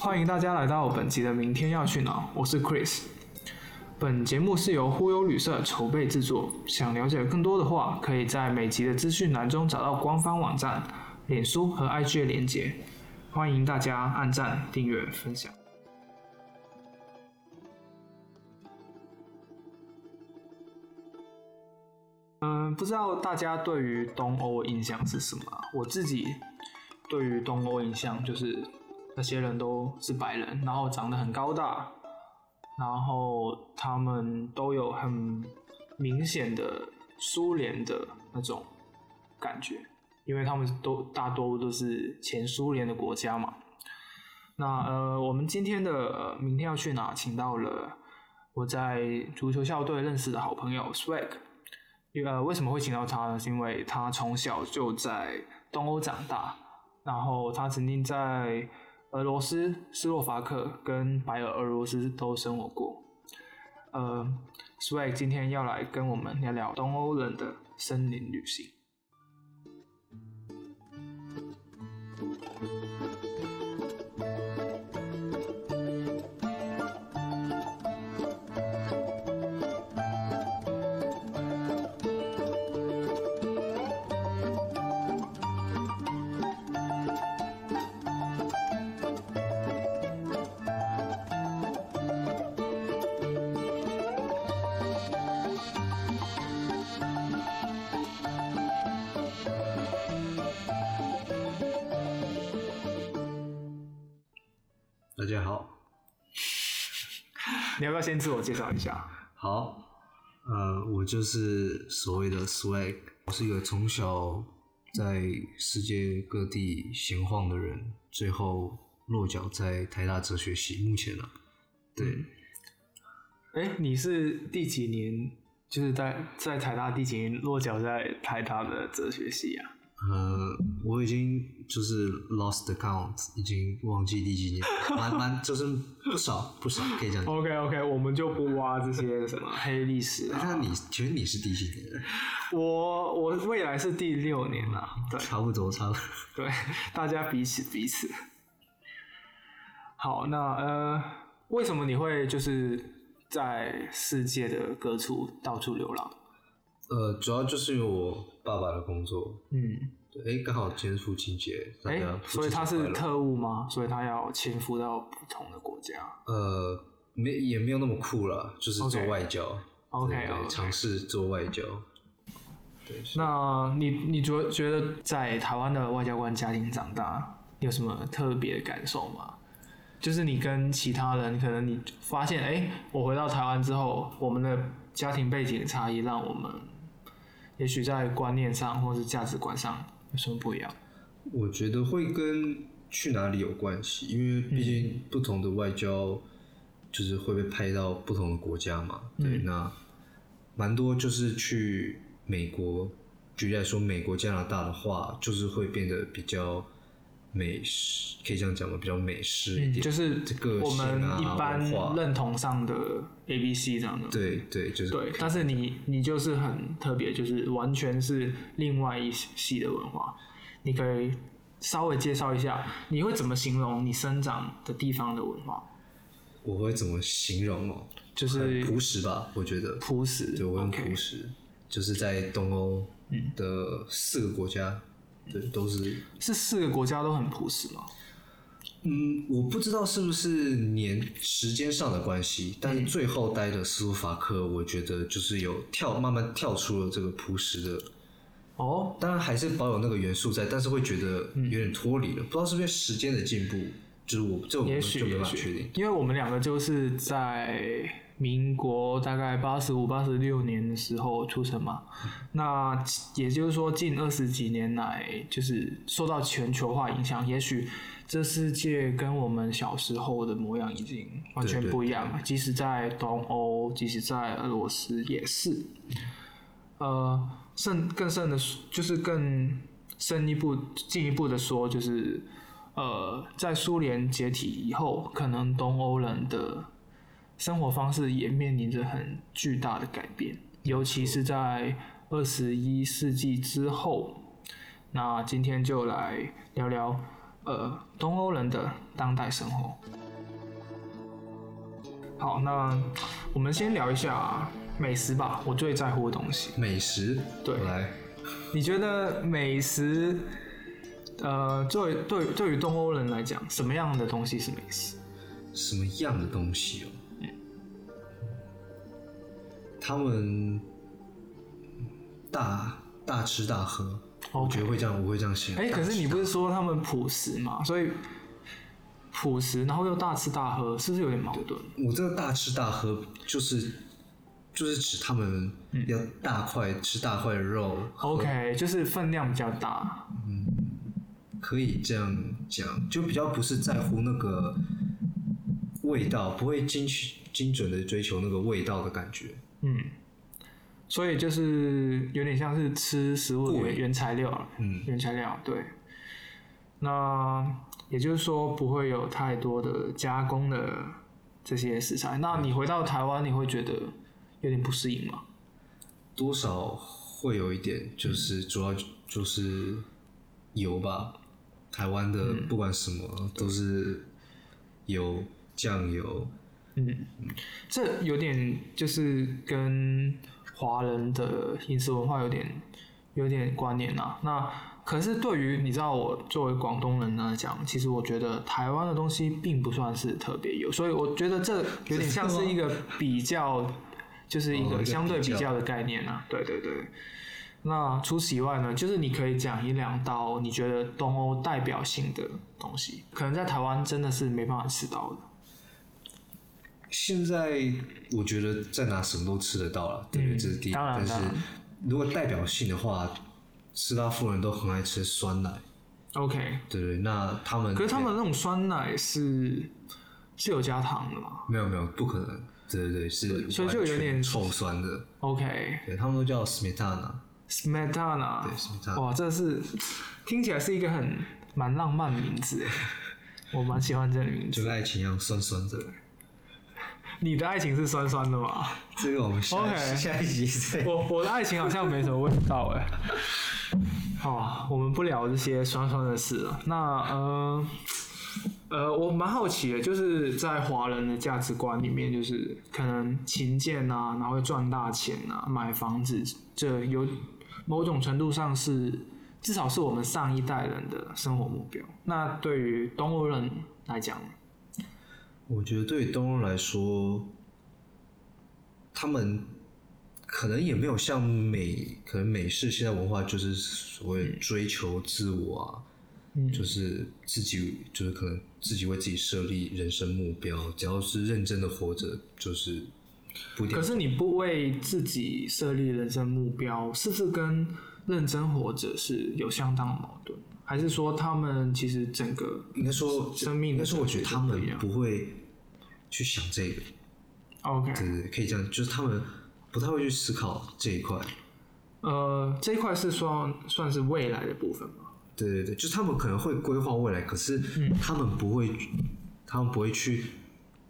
欢迎大家来到本集的《明天要去哪》，我是 Chris。本节目是由忽悠旅社筹备制作。想了解更多的话，可以在每集的资讯栏中找到官方网站、脸书和 IG 的连结。欢迎大家按赞、订阅、分享。嗯，不知道大家对于东欧印象是什么？我自己对于东欧印象就是那些人都是白人，然后长得很高大，然后他们都有很明显的苏联的那种感觉，因为他们都大多都是前苏联的国家嘛。那呃，我们今天的明天要去哪？请到了我在足球校队认识的好朋友 Swag。呃，为什么会请到他呢？是因为他从小就在东欧长大，然后他曾经在俄罗斯、斯洛伐克跟白俄罗斯都生活过。呃所以今天要来跟我们聊聊东欧人的森林旅行。先自我介绍一下？好，呃，我就是所谓的 swag，我是一个从小在世界各地闲晃的人，最后落脚在台大哲学系。目前呢，对，哎，你是第几年？就是在在台大第几年落脚在台大的哲学系啊？呃，我已经就是 lost count，已经忘记第几年，蛮蛮就是不少不少，可以这样讲。OK OK，我们就不挖这些什么黑历史啊。那你觉得你是第几年？我我未来是第六年啊，对差不多，差不多。对，大家彼此彼此。好，那呃，为什么你会就是在世界的各处到处流浪？呃，主要就是因为我爸爸的工作，嗯，对，哎，刚好今天父亲节，大哎、家父亲所以他是乐特务吗？所以他要潜伏到不同的国家。呃，没也没有那么酷啦，就是做 OK 外交 OK，对对 OK 尝试做外交。对，那你你觉觉得在台湾的外交官家庭长大，你有什么特别的感受吗？就是你跟其他人，可能你发现，哎、我回到台湾之后，我们的家庭背景差异，让我们也许在观念上或是价值观上有什么不一样？我觉得会跟去哪里有关系，因为毕竟不同的外交就是会被派到不同的国家嘛。对，那蛮多就是去美国，举例来说，美国、加拿大的话，就是会变得比较美式，可以这样讲吗？比较美式一点，就是这个我们一般认同上的 A、B、C 这样的。对对，就是对，但是你你就是很特别，就是完全是另外一系的文化。你可以稍微介绍一下，你会怎么形容你生长的地方的文化？我会怎么形容哦？就是很朴实吧，我觉得。朴实，对，我很 OK 朴实，就是在东欧的四个国家，对，都是。是四个国家都很朴实吗？嗯，我不知道是不是年时间上的关系，但是最后待的斯洛伐克，我觉得就是有跳慢慢跳出了这个朴实的，哦，当然还是保有那个元素在，但是会觉得有点脱离了，不知道是不是时间的进步，就是我这我们就没法确定。，因为我们两个就是在民国大概八十五、八十六年的时候出生嘛，那也就是说近二十几年来，就是受到全球化影响，也许这世界跟我们小时候的模样已经完全不一样了。即使在东欧，即使在俄罗斯也是。呃，甚更甚的，就是更深一步、进一步的说，就是呃，在苏联解体以后，可能东欧人的生活方式也面临着很巨大的改变，尤其是在二十一世纪之后。那今天就来聊聊，呃东欧人的当代生活。好，那我们先聊一下美食吧，我最在乎的东西。美食，对来，你觉得美食，呃，作为对对于东欧人来讲，什么样的东西是美食？什么样的东西哦？他们大大吃大喝，我觉得会这样，我会这样想。哎、可是你不是说他们朴实嘛？所以朴实，然后又大吃大喝，是不是有点矛盾？我这个大吃大喝，就是就是指他们要大块吃大块的肉。OK，就是分量比较大。嗯可以这样讲，就比较不是在乎那个味道，不会精精准的追求那个味道的感觉。嗯，所以就是有点像是吃食物的原材料，嗯，原材料对。那也就是说不会有太多的加工的这些食材。那你回到台湾，你会觉得有点不适应吗？多少会有一点，就是主要就是油吧。台湾的不管什么都是油、酱油，这有点就是跟华人的饮食文化有点有点关联啊。那可是对于你知道我作为广东人来讲，其实我觉得台湾的东西并不算是特别有，所以我觉得这有点像是一个比较，就是一个个相对比较的概念啊。对对对。那除此以外呢，就是你可以讲一两道你觉得东欧代表性的东西，可能在台湾真的是没办法吃到的。现在我觉得在哪什么都吃得到了，对不对？这是第一。嗯当然但是如果代表性的话，斯拉夫人都很爱吃酸奶，OK，对对？那他们可是他们那种酸奶是是有加糖的吗没有没有不可能，对对对，是所以就有点臭酸的，？OK，smetana，、对他们都叫 smetana，对 smetana。哇，这是听起来是一个很蛮浪漫的名字哎，我蛮喜欢这个名字。就跟爱情一样酸酸的。你的爱情是酸酸的吗？这个我们下 OK 下一集再我我的爱情好像没什么味道哎。好，我们不聊这些酸酸的事了。那呃呃，我蛮好奇的，就是在华人的价值观里面，就是可能勤俭啊，然后赚大钱啊，买房子，这有某种程度上是至少是我们上一代人的生活目标。那对于东欧人来讲，我觉得对于东欧来说，他们可能也没有像美，可能美式现在文化就是所谓追求自我啊，嗯。就是自己就是可能自己为自己设立人生目标，只要是认真的活着，就是不可是你不为自己设立人生目标，是不是跟认真活着是有相当的矛盾？还是说他们其实整个应该说生命的应该说我觉得他们不会去想这个，OK？对对对，可以这样，就是他们不太会去思考这一块。呃，这一块是算算是未来的部分吗？对对对，就是他们可能会规划未来，可是他们不会，他们不会去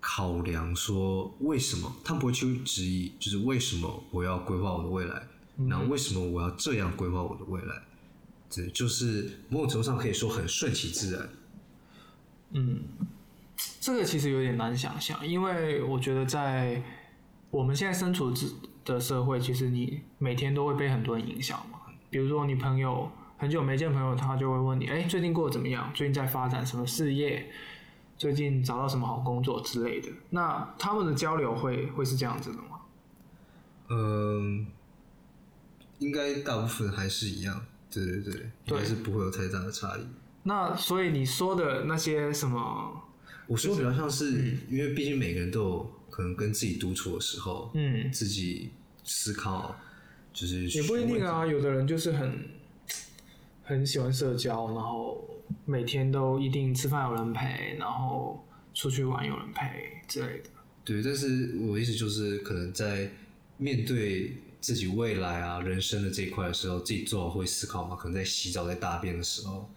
考量说为什么，他们不会去质疑，就是为什么我要规划我的未来，然后为什么我要这样规划我的未来？对，就是某种程度上可以说很顺其自然。这个其实有点难想象，因为我觉得在我们现在身处之的社会，其实你每天都会被很多人影响嘛。比如说你朋友很久没见朋友，他就会问你，哎，最近过得怎么样？最近在发展什么事业？最近找到什么好工作之类的？那他们的交流会会是这样子的吗？嗯，应该大部分还是一样。对对对，应该是不会有太大的差异。那所以你说的那些什么，我说比较像是，因为毕竟每个人都有可能跟自己独处的时候，嗯，自己思考，就是也不一定啊，有的人就是很很喜欢社交，然后每天都一定吃饭有人陪，然后出去玩有人陪之类的。对，但是我意思就是，可能在面对自己未来啊、人生的这一块的时候，自己做好会思考嘛。可能在洗澡、在大便的时候，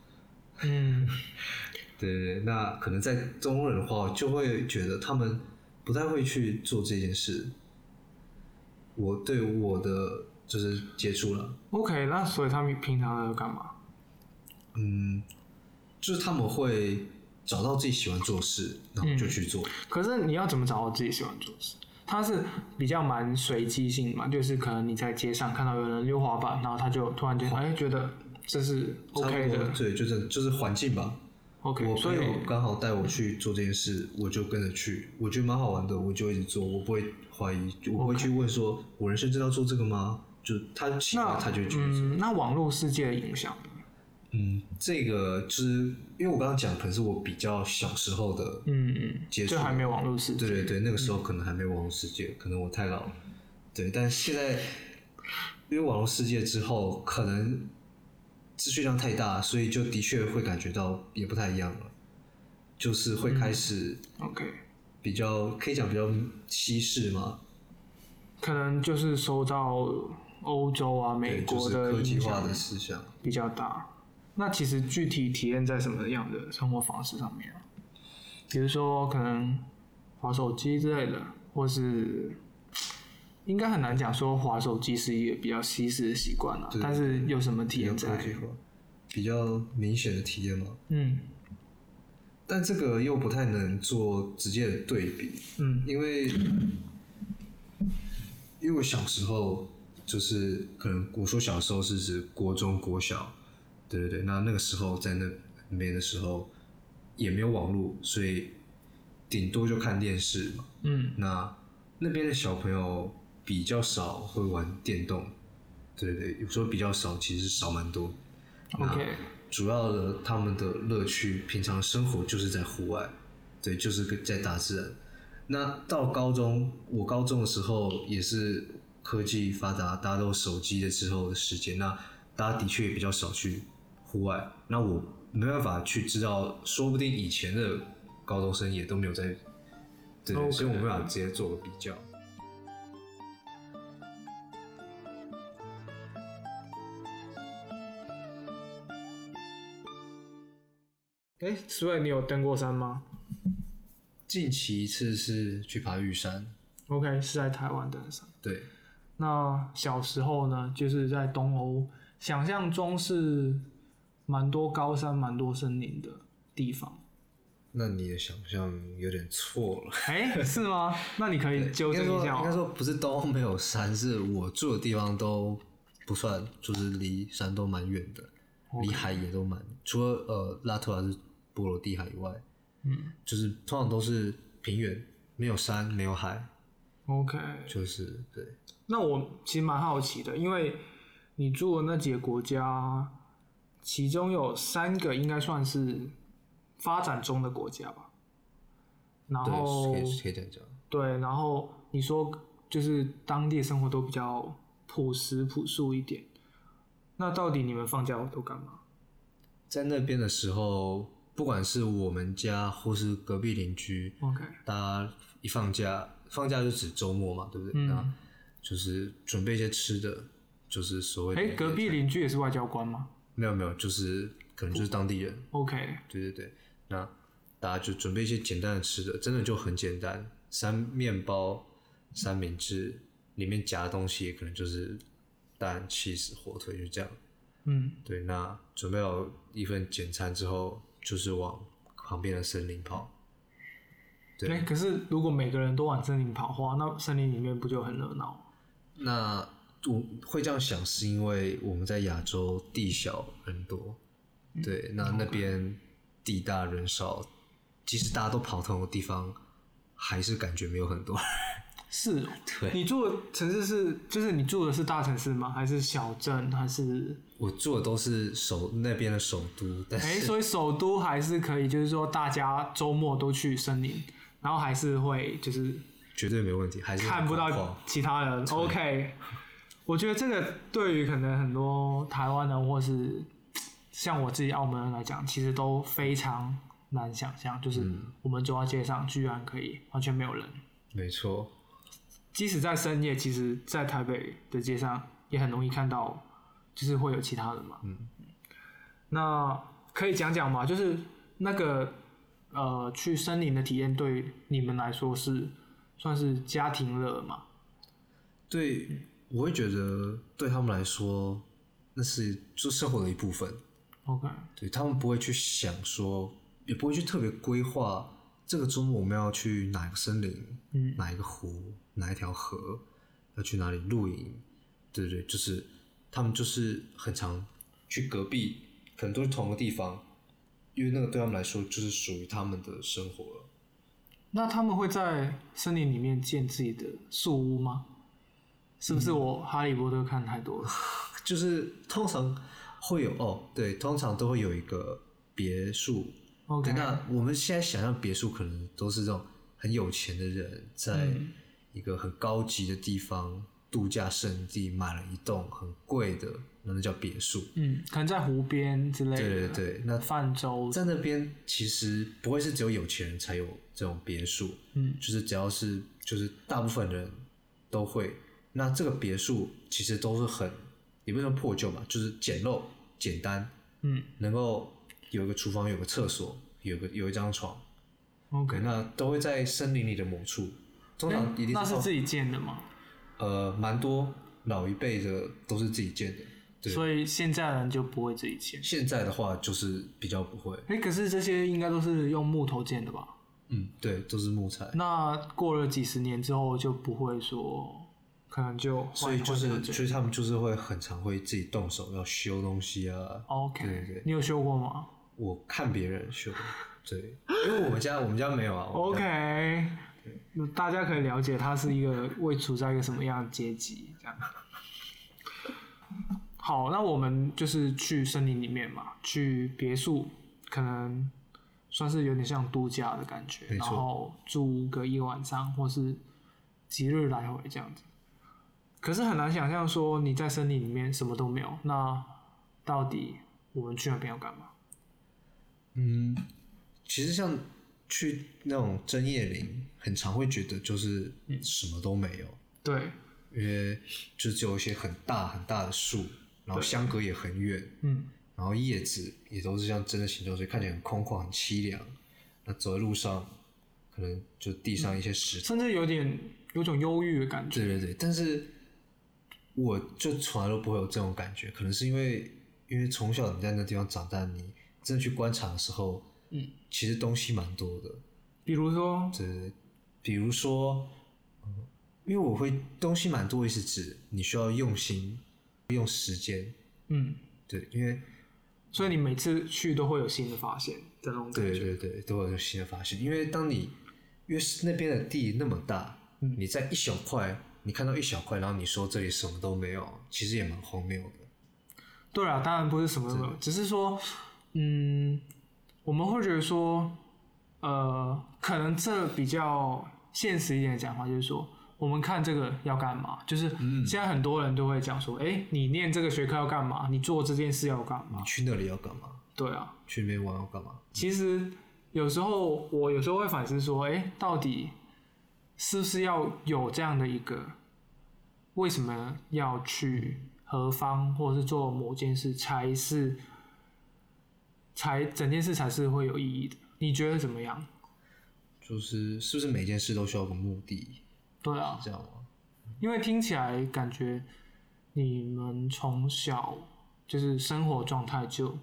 嗯，对那可能在中国人的话，就会觉得他们不太会去做这件事。我对我的就是接触了，OK，那所以他们平常都干嘛？嗯，就是他们会找到自己喜欢做的事，然后就去做。可是你要怎么找到自己喜欢做的事？他是比较蛮随机性嘛，就是可能你在街上看到有人溜滑板，然后他就突然间哎觉得这是 OK 的对，就是就是环境吧。，OK，我朋友刚好带我去做这件事，我就跟着去，我觉得蛮好玩的，我就一直做，我不会怀疑，我不会去问说，我人生真的要做这个吗？就他喜欢，他就觉得。嗯，那网络世界的影响呢，嗯，这个就是因为我刚刚讲，可能是我比较小时候的嗯嗯，接触，还没有网络世界，对对对，那个时候可能还没有网络世界，可能我太老。了，对，但现在因为网络世界之后，可能资讯量太大，所以就的确会感觉到也不太一样了，就是会开始 OK，比较可以讲比较西式嘛，可能就是收到欧洲啊、美国是科的影响技化的思想。比较大。那其实具体体验在什么样的生活方式上面啊？比如说可能滑手机之类的，或是应该很难讲说滑手机是一个比较西式的习惯了。但是有什么体验在？比较明显的体验嘛。嗯但这个又不太能做直接的对比，嗯因为因为我小时候就是可能我说小时候是指国中国小，对对对，那那个时候在那边的时候也没有网络，所以顶多就看电视嘛。嗯那那边的小朋友比较少会玩电动，对对，有时候比较少，其实少蛮多。那，OK，主要的他们的乐趣，平常生活就是在户外，对，就是在大自然。那到高中，我高中的时候也是科技发达，大家都有手机的之后的时间，那大家的确也比较少去户外。那我没办法去知道，说不定以前的高中生也都没有在，对所以我没办法直接做个比较。哎，所以你有登过山吗近期一次是去爬玉山，？OK，是在台湾登山。对，那小时候呢，就是在东欧，想象中是蛮多高山、蛮多森林的地方。那你的想象有点错了。哎、是吗？那你可以纠正一下应该哦。说不是都没有山，是我住的地方都不算，就是离山都蛮远的，离海也都蛮，除了呃拉图瓦是波罗的海以外，嗯就是通常都是平原，没有山，没有海，，OK。就是对，那我其实蛮好奇的，因为你住的那几个国家，其中有三个应该算是发展中的国家吧。然后对，可以可以这样讲。对，然后你说就是当地的生活都比较朴实朴素一点，那到底你们放假都干嘛？在那边的时候，不管是我们家或是隔壁邻居，OK，大家一放假，放假就指周末嘛，对不对？嗯那就是准备一些吃的，就是所谓的哎、隔壁邻居也是外交官吗没有没有，就是可能就是当地人，？OK，对对对。那大家就准备一些简单的吃的，真的就很简单，三面包、三明治，里面夹的东西也可能就是蛋、cheese、火腿，就这样。嗯，对，那准备好一份简餐之后，就是往旁边的森林跑。对哎、可是如果每个人都往森林跑的话，那森林里面不就很热闹？那我会这样想，是因为我们在亚洲地小人多，对，那那边地大人少，即使大家都跑同一个地方，还是感觉没有很多。是你住的城市是，就是你住的是大城市吗？还是小镇？还是我住的都是首那边的首都，但哎、是所以首都还是可以，就是说大家周末都去森林，然后还是会就是绝对没问题，还是看不到其他人。OK，我觉得这个对于可能很多台湾人或是像我自己澳门人来讲，其实都非常难想象，就是嗯我们走到街上居然可以完全没有人。没错，即使在深夜，其实在台北的街上也很容易看到，就是会有其他人嘛。嗯，那可以讲讲吗？就是那个呃，去森林的体验对你们来说是算是家庭乐嘛？对，我会觉得对他们来说，那是就生活的一部分。OK，对他们不会去想说，也不会去特别规划这个周末我们要去哪个森林，嗯，哪一个湖，哪一条河，要去哪里露营，对对，就是他们就是很常去隔壁，可能都是同个地方，因为那个对他们来说就是属于他们的生活了。那他们会在森林里面建自己的树屋吗？是不是我哈利波特看太多了？就是通常会有哦，对，通常都会有一个别墅。OK，对那我们现在想象别墅可能都是这种很有钱的人，在嗯一个很高级的地方度假胜地买了一栋很贵的，那那叫别墅。嗯，可能在湖边之类的，对对对，那泛舟，在那边其实不会是只有有钱人才有这种别墅，嗯，就是只要是就是大部分人都会。那这个别墅其实都是很也不能说破旧吧，就是简陋简单，嗯能够有个厨房，有个厕所，有个有一张床，，OK，那都会在森林里的某处，通常一定那是自己建的吗？呃蛮多老一辈的都是自己建的，对所以现在人就不会自己建。现在的话就是比较不会，哎、可是这些应该都是用木头建的吧？嗯，对，都是木材。那过了几十年之后就不会说，可能就换所以就是，所以他们就是会很常会自己动手要修东西啊。OK，对对对你有修过吗我看别人修，对，因为我们家我们家没有啊。？OK，那大家可以了解他是一个位处在一个什么样的阶级这样。好，那我们就是去森林里面嘛，去别墅，可能算是有点像度假的感觉，然后住个一个晚上，或是几日来回这样子。可是很难想象说你在森林里面什么都没有，那到底我们去那边要干嘛？嗯，其实像去那种针叶林，很常会觉得就是什么都没有，对，因为就只有一些很大很大的树，然后相隔也很远，嗯，然后叶子也都是像针的形状，所以看起来很空旷、很凄凉。那走在路上，可能就地上一些石头。甚至有点有种忧郁的感觉。对对对，但是我就从来都不会有这种感觉，可能是因为因为从小你在那地方长大，你真的去观察的时候，嗯，其实东西蛮多的。比如说，对对对，比如说，嗯，因为我会东西蛮多，意思指你需要用心，用时间。嗯，对，因为所以你每次去都会有新的发现的那种感对觉。对对，都会有新的发现。因为当你因为是那边的地那么大，嗯你在一小块，你看到一小块，然后你说这里什么都没有，其实也蛮荒谬的。对啊，当然不是什么都没有，只是说，嗯，我们会觉得说，呃，可能这比较现实一点的讲法，就是说，我们看这个要干嘛？就是现在很多人都会讲说，哎、你念这个学科要干嘛？你做这件事要干嘛你？去那里要干嘛？对啊，去那边玩要干嘛？其实有时候我有时候会反思说，哎、到底是不是要有这样的一个，为什么要去何方，或者是做某件事才是，才整件事才是会有意义的？你觉得怎么样？就是是不是每件事都需要有个目的？对啊，这样吗？因为听起来感觉你们从小就是生活状态就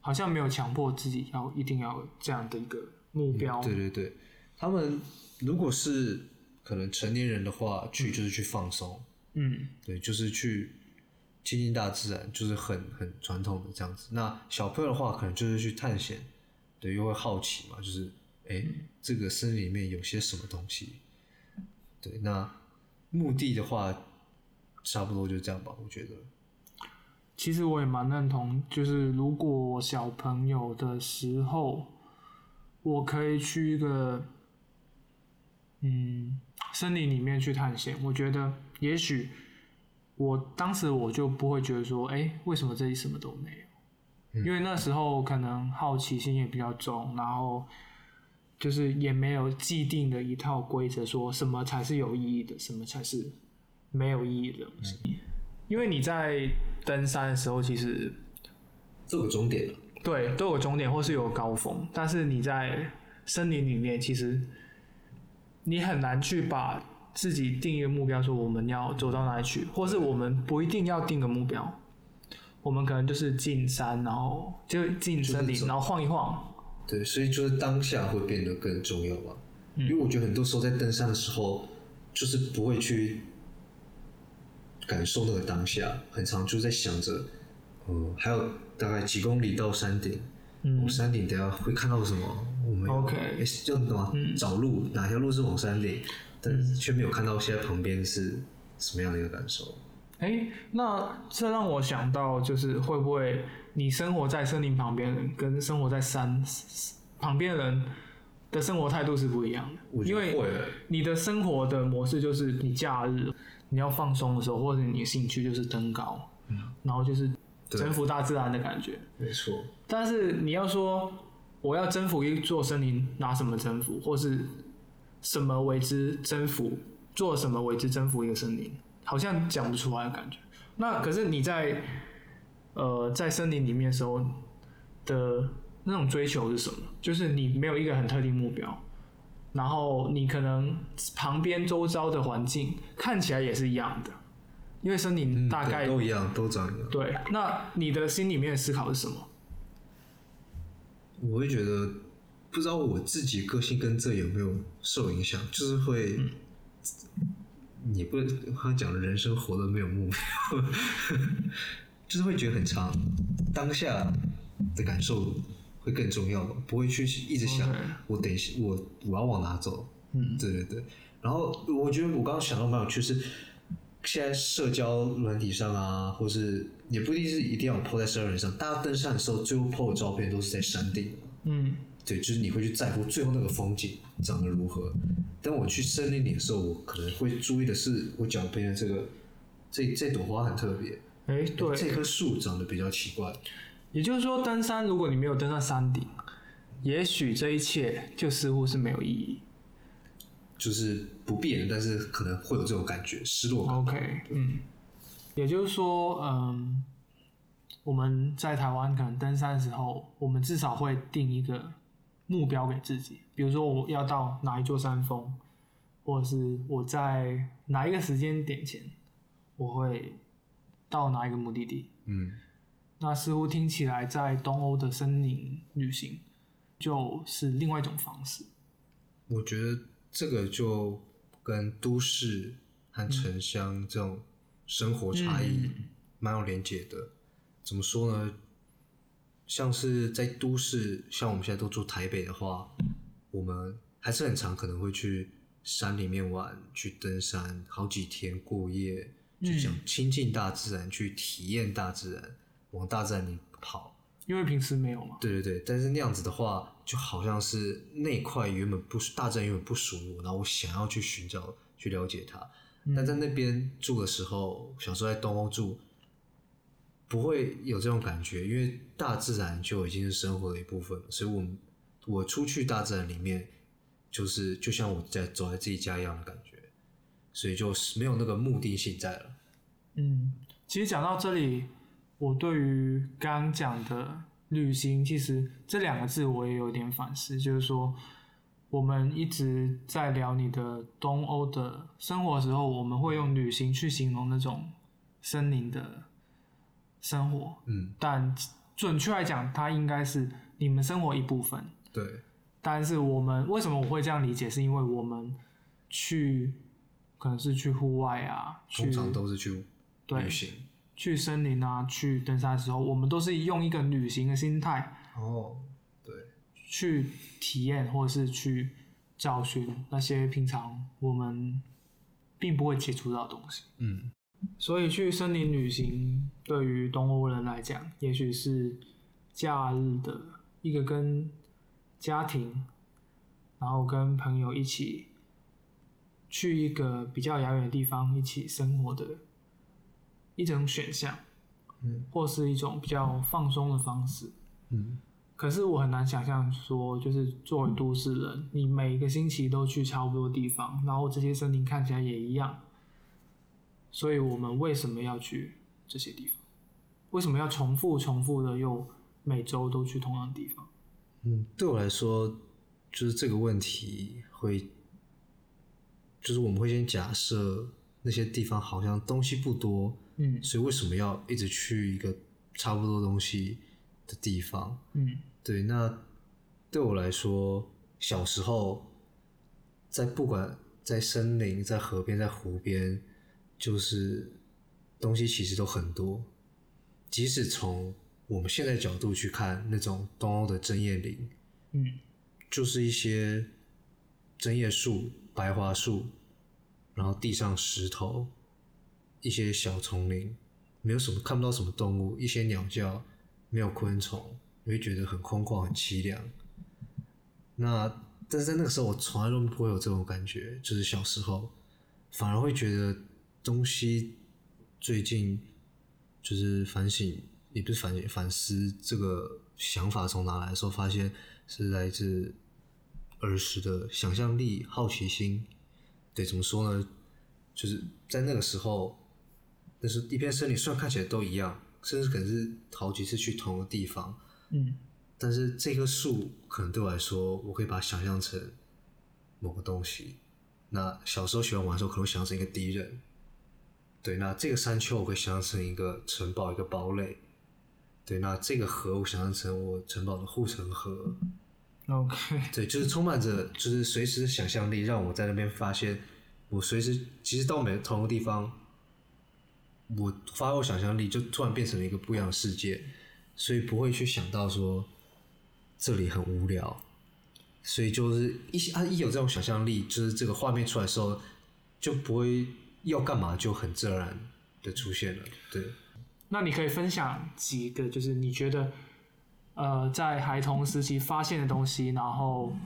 好像没有强迫自己要一定要有这样的一个目标。对对对，他们如果是可能成年人的话，去就是去放松，嗯，对，就是去亲近大自然，就是很很传统的这样子。那小朋友的话，可能就是去探险，对，又会好奇嘛，就是哎、诶这个森林里面有些什么东西？对，那目的的话，差不多就这样吧，我觉得。其实我也蛮认同，就是如果我小朋友的时候，我可以去一个嗯森林里面去探险，我觉得也许我当时我就不会觉得说，哎、为什么这里什么都没有？因为那时候可能好奇心也比较重，然后就是也没有既定的一套规则，说什么才是有意义的，什么才是没有意义的东西。因为你在登山的时候，其实都有终点。对都有终点或是有高峰，但是你在森林里面，其实你很难去把自己定一个目标，说我们要走到哪里去，或是我们不一定要定个目标。我们可能就是进山，然后就进森林，就是然后晃一晃。对，所以就是当下会变得更重要吧。嗯因为我觉得很多时候在登山的时候，就是不会去感受那个当下，很常就在想着，呃，还有大概几公里到山顶，嗯我山顶等下会看到什么？我们 OK 诶就哪找路，哪条路是往山顶，但是却没有看到现在旁边是什么样的一个感受。哎，那这让我想到，就是会不会你生活在森林旁边人，跟生活在山旁边的人的生活态度是不一样的？因为你的生活的模式就是你假日你要放松的时候，或者你的兴趣就是登高，然后就是征服大自然的感觉。没错，但是你要说我要征服一座森林，拿什么征服，或是什么为之征服，做什么为之征服一个森林，好像讲不出来的感觉。那可是你在呃在森林里面的时候的那种追求是什么？就是你没有一个很特定目标，然后你可能旁边周遭的环境看起来也是一样的，因为森林嗯大概、对都一样，都长一样。对。那你的心里面的思考是什么？我会觉得，不知道我自己个性跟这有没有受影响，就是会，你不他讲人生活的没有目标，就是会觉得很长，当下的感受会更重要，不会去一直想我等一下我我要往哪走，嗯，对对对。然后我觉得我刚刚想到蛮有趣是。现在社交软体上啊，或是也不一定是一定要 po 在社交软体上，大家登山的时候最后 po 的照片都是在山顶，嗯对，就是你会去在乎最后那个风景长得如何。当我去森林里的时候，我可能会注意的是我脚边的这个这这朵花很特别，哎，对，这棵树长得比较奇怪。也就是说，登山如果你没有登上山顶，也许这一切就似乎是没有意义。就是不变，但是可能会有这种感觉，失落感。OK，嗯，也就是说，嗯，我们在台湾可能登山的时候，我们至少会定一个目标给自己，比如说我要到哪一座山峰，或者是我在哪一个时间点前，我会到哪一个目的地。嗯，那似乎听起来在东欧的森林旅行就是另外一种方式。我觉得这个就跟都市和城乡这种生活差异蛮有连结的。怎么说呢？像是在都市，像我们现在都住台北的话，我们还是很常可能会去山里面玩，去登山好几天过夜，就想亲近大自然，去体验大自然，往大自然里跑。因为平时没有嘛。对对对，但是那样子的话，就好像是那块原本不大自然原本不属于我，然后我想要去寻找、去了解它。但在那边住的时候，小时候在东欧住，不会有这种感觉，因为大自然就已经是生活的一部分了。所以我我出去大自然里面，就是就像我在走在自己家一样的感觉，所以就是没有那个目的性在了。嗯，其实讲到这里，我对于刚刚讲的旅行，其实这两个字我也有点反思，就是说，我们一直在聊你的东欧的生活时候，我们会用旅行去形容那种森林的生活，嗯，但准确来讲，它应该是你们生活一部分。对，但是我们为什么我会这样理解？是因为我们去可能是去户外啊，去通常都是去对旅行。去森林啊，去登山的时候，我们都是用一个旅行的心态哦，对，去体验，或者是去找寻那些平常我们并不会接触到的东西。嗯，所以去森林旅行，对于东欧人来讲，也许是假日的一个跟家庭，然后跟朋友一起去一个比较遥远的地方一起生活的一种选项，嗯，或是一种比较放松的方式。嗯，可是我很难想象说，就是作为都市人，你每个星期都去差不多地方，然后这些森林看起来也一样，所以我们为什么要去这些地方？为什么要重复、重复的又每周都去同样的地方？嗯，对我来说，就是这个问题会，就是我们会先假设那些地方好像东西不多，嗯所以为什么要一直去一个差不多东西的地方。嗯对，那对我来说，小时候在不管在森林、在河边、在湖边，就是东西其实都很多。即使从我们现在角度去看，那种东欧的针叶林，嗯就是一些针叶树、白桦树，然后地上石头，一些小丛林，没有什么看不到什么动物，一些鸟叫，没有昆虫，你会觉得很空旷、很凄凉。那但是在那个时候，我从来都不会有这种感觉，就是小时候反而会觉得东西最近就是反省，也不是反省反思这个想法从哪来的时候，发现是来自儿时的想象力、好奇心。对，怎么说呢？就是在那个时候，那是一片森林，虽然看起来都一样，甚至可能是好几次去同一个地方，嗯但是这棵树可能对我来说，我可以把它想象成某个东西。那小时候喜欢玩的时候，可能会想象成一个敌人。对，那这个山丘我会想象成一个城堡、一个堡垒。对，那这个河我想象成我城堡的护城河。，OK，对，就是充满着就是随时想象力，让我在那边发现，我随时其实到每同一个地方，我发挥想象力，就突然变成了一个不一样的世界，所以不会去想到说这里很无聊，所以就是一啊一有这种想象力，就是这个画面出来的时候，就不会要干嘛就很自然的出现了，对。那你可以分享几个，就是你觉得呃在孩童时期发现的东西，然后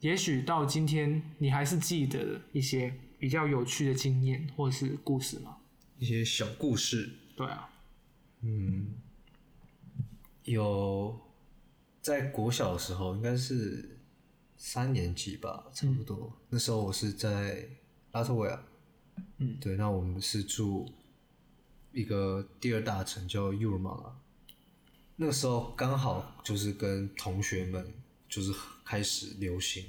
也许到今天你还是记得一些比较有趣的经验或是故事吗？一些小故事，对啊，嗯有在国小的时候，应该是三年级吧，差不多。那时候我是在拉脱维亚，嗯，对，那我们是住一个第二大城叫尤尔马拉。那个时候刚好就是跟同学们就是开始流行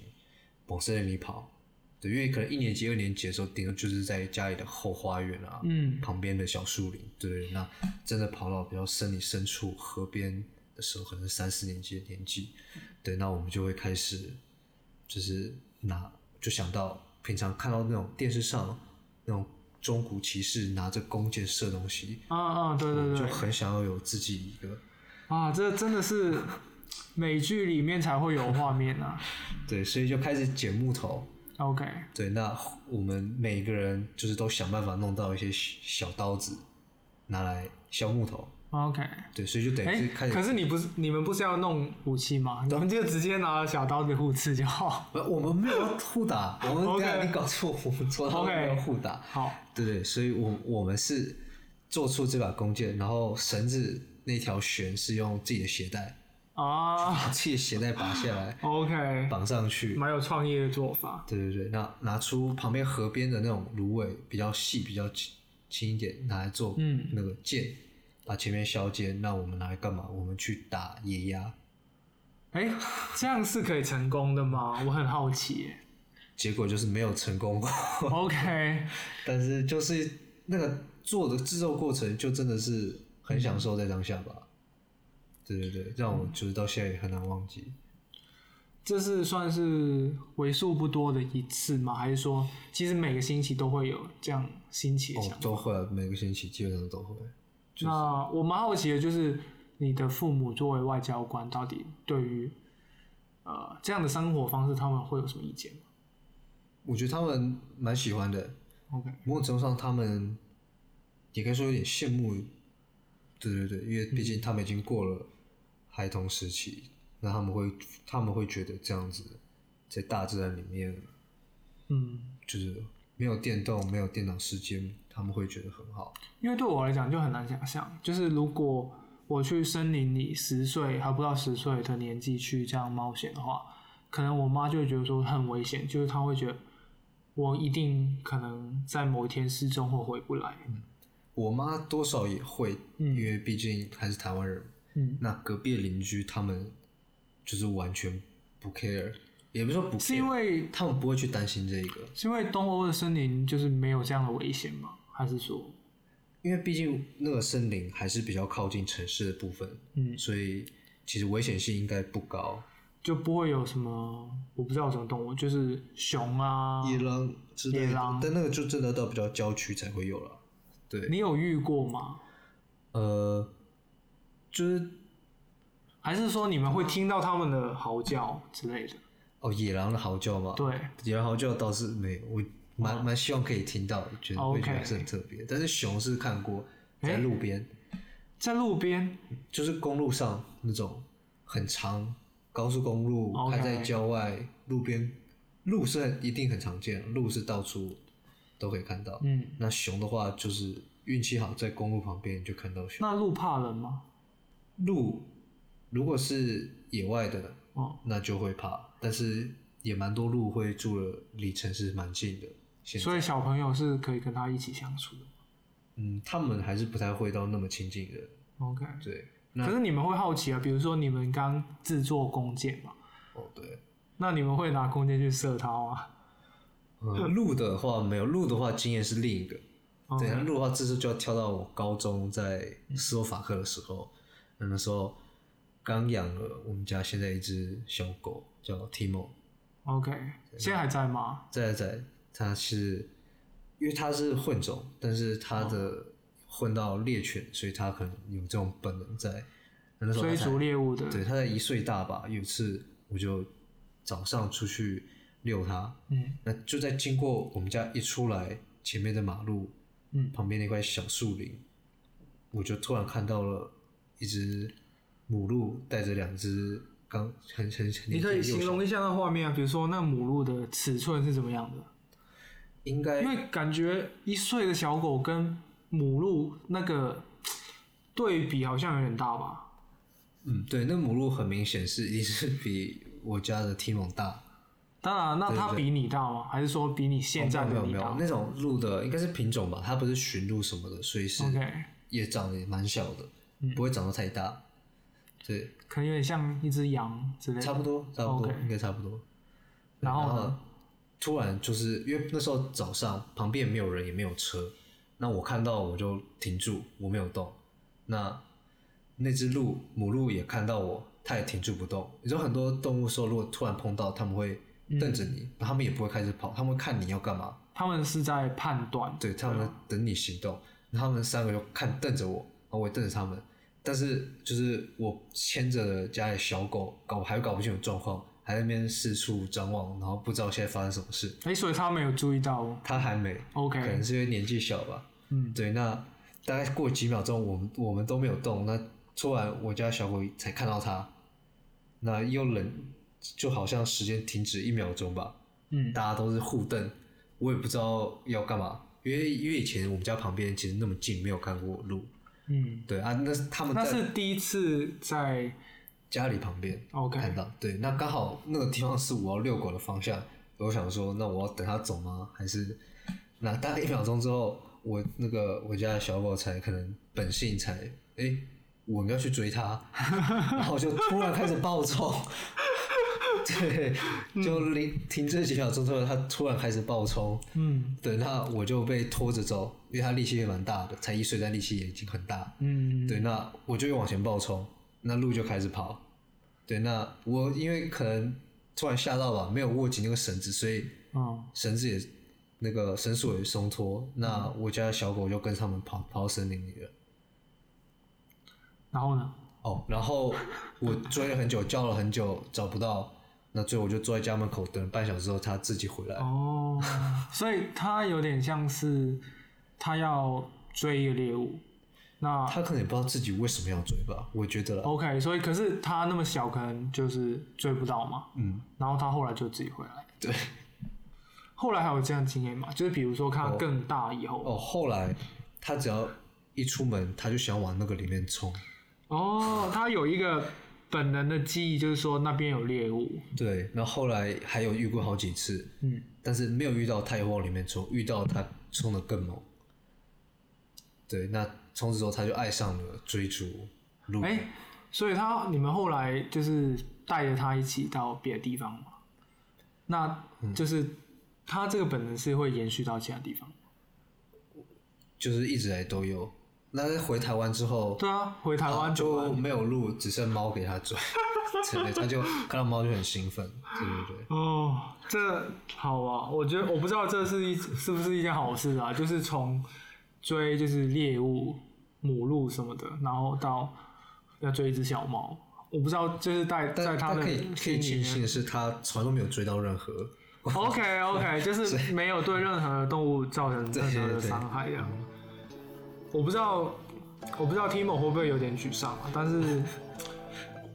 往森林里跑，对，因为可能一年级、二年级的时候，顶多就是在家里的后花园啊，嗯旁边的小树林，对，那真的跑到比较森林深处、河边的时候，可能三四年级的年纪，对，那我们就会开始就是拿，就想到平常看到那种电视上那种中古骑士拿着弓箭射东西，啊啊，对对对就，很想要有自己一个，啊，这真的是美剧里面才会有画面啊。对，所以就开始捡木头。OK，对，那我们每个人就是都想办法弄到一些小刀子，拿来削木头。OK，对，所以就等于哎、是开始可是你不是你们不是要弄武器吗？你们就直接拿小刀子互刺就好。呃，我们没有互打，我们 OK 等一下你搞错，我们做到 OK 没有互打，好，对对，所以我我们是做出这把弓箭，然后绳子那条弦是用自己的鞋带，啊。把自己的鞋带拔下来，OK，绑上去，蛮有创意的做法。对对对，那拿出旁边河边的那种芦苇，比较细、比较轻轻一点，拿来做嗯。那个箭，把前面削尖，那我们拿来干嘛？我们去打野鸭，哎、这样是可以成功的吗？我很好奇耶。结果就是没有成功过。OK，但是就是那个做的制作过程，就真的是很享受在当下吧。对对对，让我就是到现在也很难忘记。这是算是为数不多的一次吗？还是说，其实每个星期都会有这样新奇的想哦法？，都会啊，每个星期基本上都会。那我蛮好奇的，就是你的父母作为外交官，到底对于呃这样的生活方式，他们会有什么意见吗我觉得他们蛮喜欢的，？OK，某种程度上他们也可以说有点羡慕。对对对，因为毕竟他们已经过了孩童时期，那他们会他们会觉得这样子在大自然里面嗯，就是没有电动、没有电脑时间，他们会觉得很好。因为对我来讲就很难想象，就是如果我去森林里十岁还不到十岁的年纪去这样冒险的话，可能我妈就会觉得说很危险，就是她会觉得我一定可能在某一天失踪或回不来。嗯我妈多少也会，嗯因为毕竟还是台湾人。嗯，那隔壁的邻居他们就是完全不 care，也不是说不是因为他们不会去担心这一个。是因为东欧的森林就是没有这样的危险吗？还是说因为毕竟那个森林还是比较靠近城市的部分，嗯，所以其实危险性应该不高。就不会有什么我不知道有什么动物，就是熊啊。野狼之类的野狼，但那个就真的到比较郊区才会有了。对，你有遇过吗？呃，就是还是说你们会听到他们的嚎叫之类的？哦，野狼的嚎叫吗，对，野狼嚎叫倒是没有，我蛮蛮希望可以听到的，觉得会觉得是很特别。但是熊是看过，在路边，在路边就是公路上那种很长高速公路还在郊外路边，鹿是很一定很常见，鹿是到处都可以看到。嗯，那熊的话，就是运气好，在公路旁边就看到熊。那鹿怕人吗？鹿如果是野外的，哦，那就会怕，但是也蛮多鹿会住了离城市蛮近的。现在所以小朋友是可以跟他一起相处的。嗯，他们还是不太会到那么亲近的。OK，对，可是你们会好奇啊，比如说你们刚制作弓箭嘛，哦对，那你们会拿弓箭去射它吗？呃鹿的话没有，鹿的话经验是另一个。哦对，那鹿的话，这次就要跳到我高中在斯洛伐克的时候，那那时候刚养了我们家现在一只小狗叫 Timo，OK，现在还在吗？在在它是因为他是混种，但是他的混到猎犬，所以他可能有这种本能在。那那时候它追逐猎物的，对，他在一岁大吧。有一次我就早上出去遛它，嗯那就在经过我们家一出来前面的马路，嗯旁边那块小树林，我就突然看到了一只母鹿带着两只刚很很很你可以形容一下那画面啊，比如说那母鹿的尺寸是怎么样的？应该因为感觉一岁的小狗跟母鹿那个对比好像有点大吧？嗯对，那母鹿很明显是一定是比我家的 Timo 大，当然，那它比你大吗？还是说比你现在哦没有没有那种鹿的应该是品种吧，它不是驯鹿什么的，所以是？OK，嗯也长得也蛮小的，不会长得太大。对，可能有点像一只羊之类的。差不多，差不多应该差不多。然后呢？突然就是因为那时候早上旁边没有人也没有车，那我看到我就停住，我没有动。那那只鹿母鹿也看到我，它也停住不动。你知道很多动物说，如果突然碰到，它们会瞪着你，那它们也不会开始跑，它们会看你要干嘛，他们是在判断，对，他们等你行动。然后他们三个就看瞪着我，然后我也瞪着他们。但是就是我牵着家里小狗，搞还搞不清楚状况，还在那边四处张望，然后不知道现在发生什么事。哎、所以他没有注意到。他还没 OK 可能是因为年纪小吧。嗯，对，那大概过几秒钟，我们我们都没有动，那突然我家小狗才看到它，那又冷，就好像时间停止一秒钟吧，嗯，大家都是互瞪，我也不知道要干嘛，因为因为以前我们家旁边其实那么近，没有看过路，嗯，对啊，那是他们在那是第一次在家里旁边 OK 看到，对，那刚好那个地方是我要遛狗的方向，我想说，那我要等它走吗？还是那大概一秒钟之后，我那个我家的小狗才可能本性才哎、诶我们要去追它，然后就突然开始暴冲，对，就停停这几秒钟之后，它突然开始暴冲，嗯。对，那我就被拖着走，因为它力气也蛮大的，才一岁，但力气也已经很大，嗯，对，那我就又往前暴冲，那鹿就开始跑。对，那我因为可能突然吓到吧，没有握紧那个绳子，所以嗯绳子也那个绳索也松脱。那我家的小狗就跟他们跑跑到森林里了。然后呢？哦，然后我追了很久，叫了很久，找不到。那最后我就坐在家门口等了半小时后，它自己回来。哦，所以它有点像是它要追一个猎物，那他可能也不知道自己为什么要追吧，我觉得啦。OK，所以可是他那么小，可能就是追不到嘛。嗯，然后他后来就自己回来。对。后来还有这样经验嘛？就是比如说看它更大以后，哦，后来他只要一出门，他就想往那个里面冲。哦，他有一个本能的记忆，就是说那边有猎物。对，然后后来还有遇过好几次，嗯，但是没有遇到他也往里面冲，遇到他冲的更猛。对，那从此之后他就爱上了追逐鹿。哎、所以他你们后来就是带着他一起到别的地方嘛？那就是他这个本能是会延续到其他地方。就是一直来都有。那回台湾之后，对啊，回台湾就没有路，只剩猫给他追，对，他就看到猫就很兴奋，对对对。哦，这好啊，我觉得我不知道这是一是不是一件好事啊，就是从追就是猎物、母鹿什么的，然后到要追一只小猫，我不知道就是在在他的可以可以庆幸的是，他从来都没有追到任何。OK OK，就是没有对任何动物造成任何的伤害这样。我不知道，我不知道 Timo 会不会有点沮丧啊？但是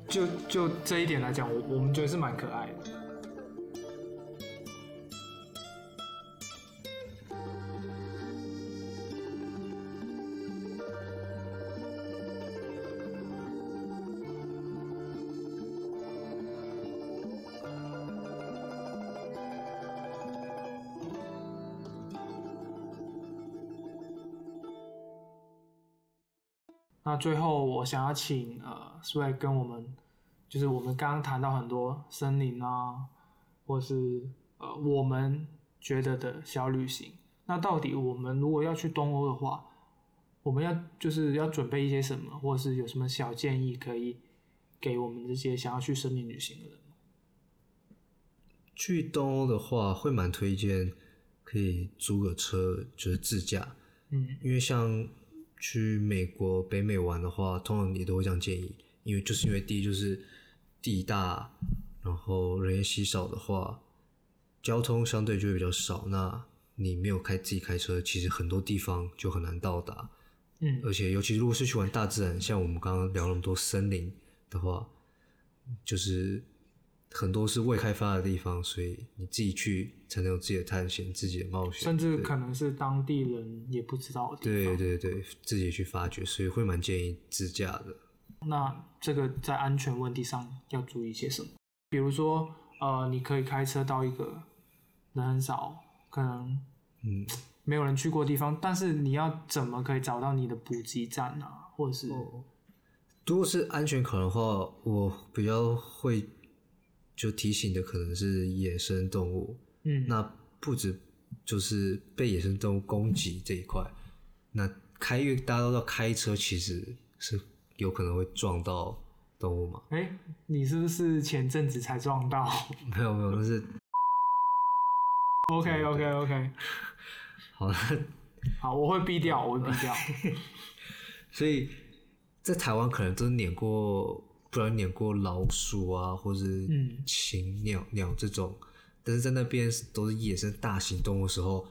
就就这一点来讲，我我们觉得是蛮可爱的。那最后，我想要请呃 Swag 跟我们，就是我们刚刚谈到很多森林啊，或是呃我们觉得的小旅行。那到底我们如果要去东欧的话，我们要就是要准备一些什么，或是有什么小建议可以给我们这些想要去森林旅行的人？去东欧的话，会蛮推荐可以租个车，就是自驾。嗯，因为像。去美国、北美玩的话，通常也都会这样建议，因为就是因为第一就是地大，然后人烟稀少的话，交通相对就会比较少。那你没有开自己开车，其实很多地方就很难到达。嗯，而且尤其如果是去玩大自然，像我们刚刚聊那么多森林的话，就是。很多是未开发的地方，所以你自己去才能有自己的探险、自己的冒险，甚至可能是当地人也不知道的地方。对对对，自己去发掘，所以会蛮建议自驾的。那这个在安全问题上要注意些什么？比如说，呃，你可以开车到一个人很少、可能嗯没有人去过地方，但是你要怎么可以找到你的补给站啊？或者是，如果是安全考的话，我比较会。就提醒的可能是野生动物，嗯，那不止就是被野生动物攻击这一块，那开越大家都知道开车其实是有可能会撞到动物嘛？哎，你是不是前阵子才撞到？没有没有，那是。OK OK OK，好了，好，我会逼掉，我会逼掉。所以在台湾可能都碾过。不然撵过老鼠啊，或者禽鸟鸟这种，但是在那边都是野生大型动物时候，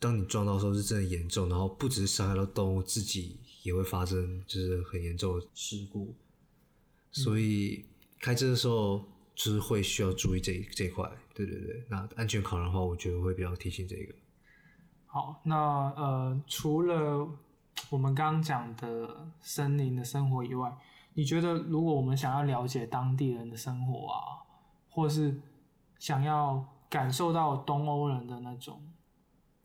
当你撞到的时候是真的严重，然后不只是伤害到动物，自己也会发生就是很严重的事故。所以开车的时候就是会需要注意这这块，对对对。那安全考量的话，我觉得会比较提醒这个。好，那呃，除了我们刚刚讲的森林的生活以外。你觉得，如果我们想要了解当地人的生活啊，或是想要感受到东欧人的那种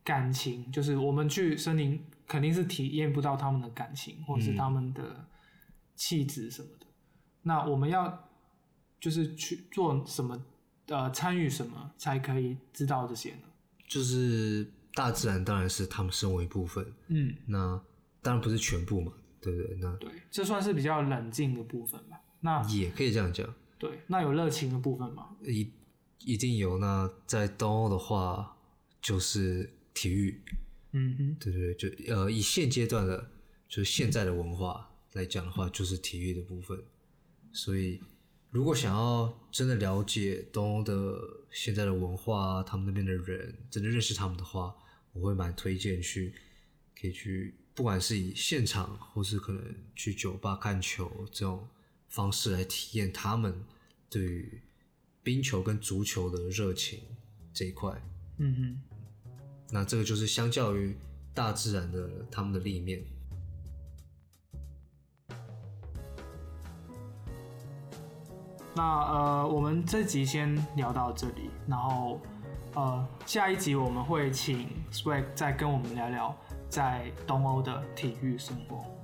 感情，就是我们去森林肯定是体验不到他们的感情，或是他们的气质什么的。那我们要就是去做什么，呃，参与什么才可以知道这些呢？就是大自然当然是他们生活一部分，嗯，那当然不是全部嘛。对对，那对，这算是比较冷静的部分吧。那也可以这样讲。对，那有热情的部分吗？一一定有。那在东欧的话，就是体育。嗯哼，对对对，就呃，以现阶段的，就是现在的文化来讲的话，就是体育的部分。所以，如果想要真的了解东欧的现在的文化，他们那边的人，真的认识他们的话，我会蛮推荐去，可以去。不管是以现场，或是可能去酒吧看球这种方式来体验他们对于冰球跟足球的热情这一块，嗯哼，那这个就是相较于大自然的他们的立面。那呃，我们这集先聊到这里，然后呃，下一集我们会请 Swag 再跟我们聊聊。在东欧的体育生活。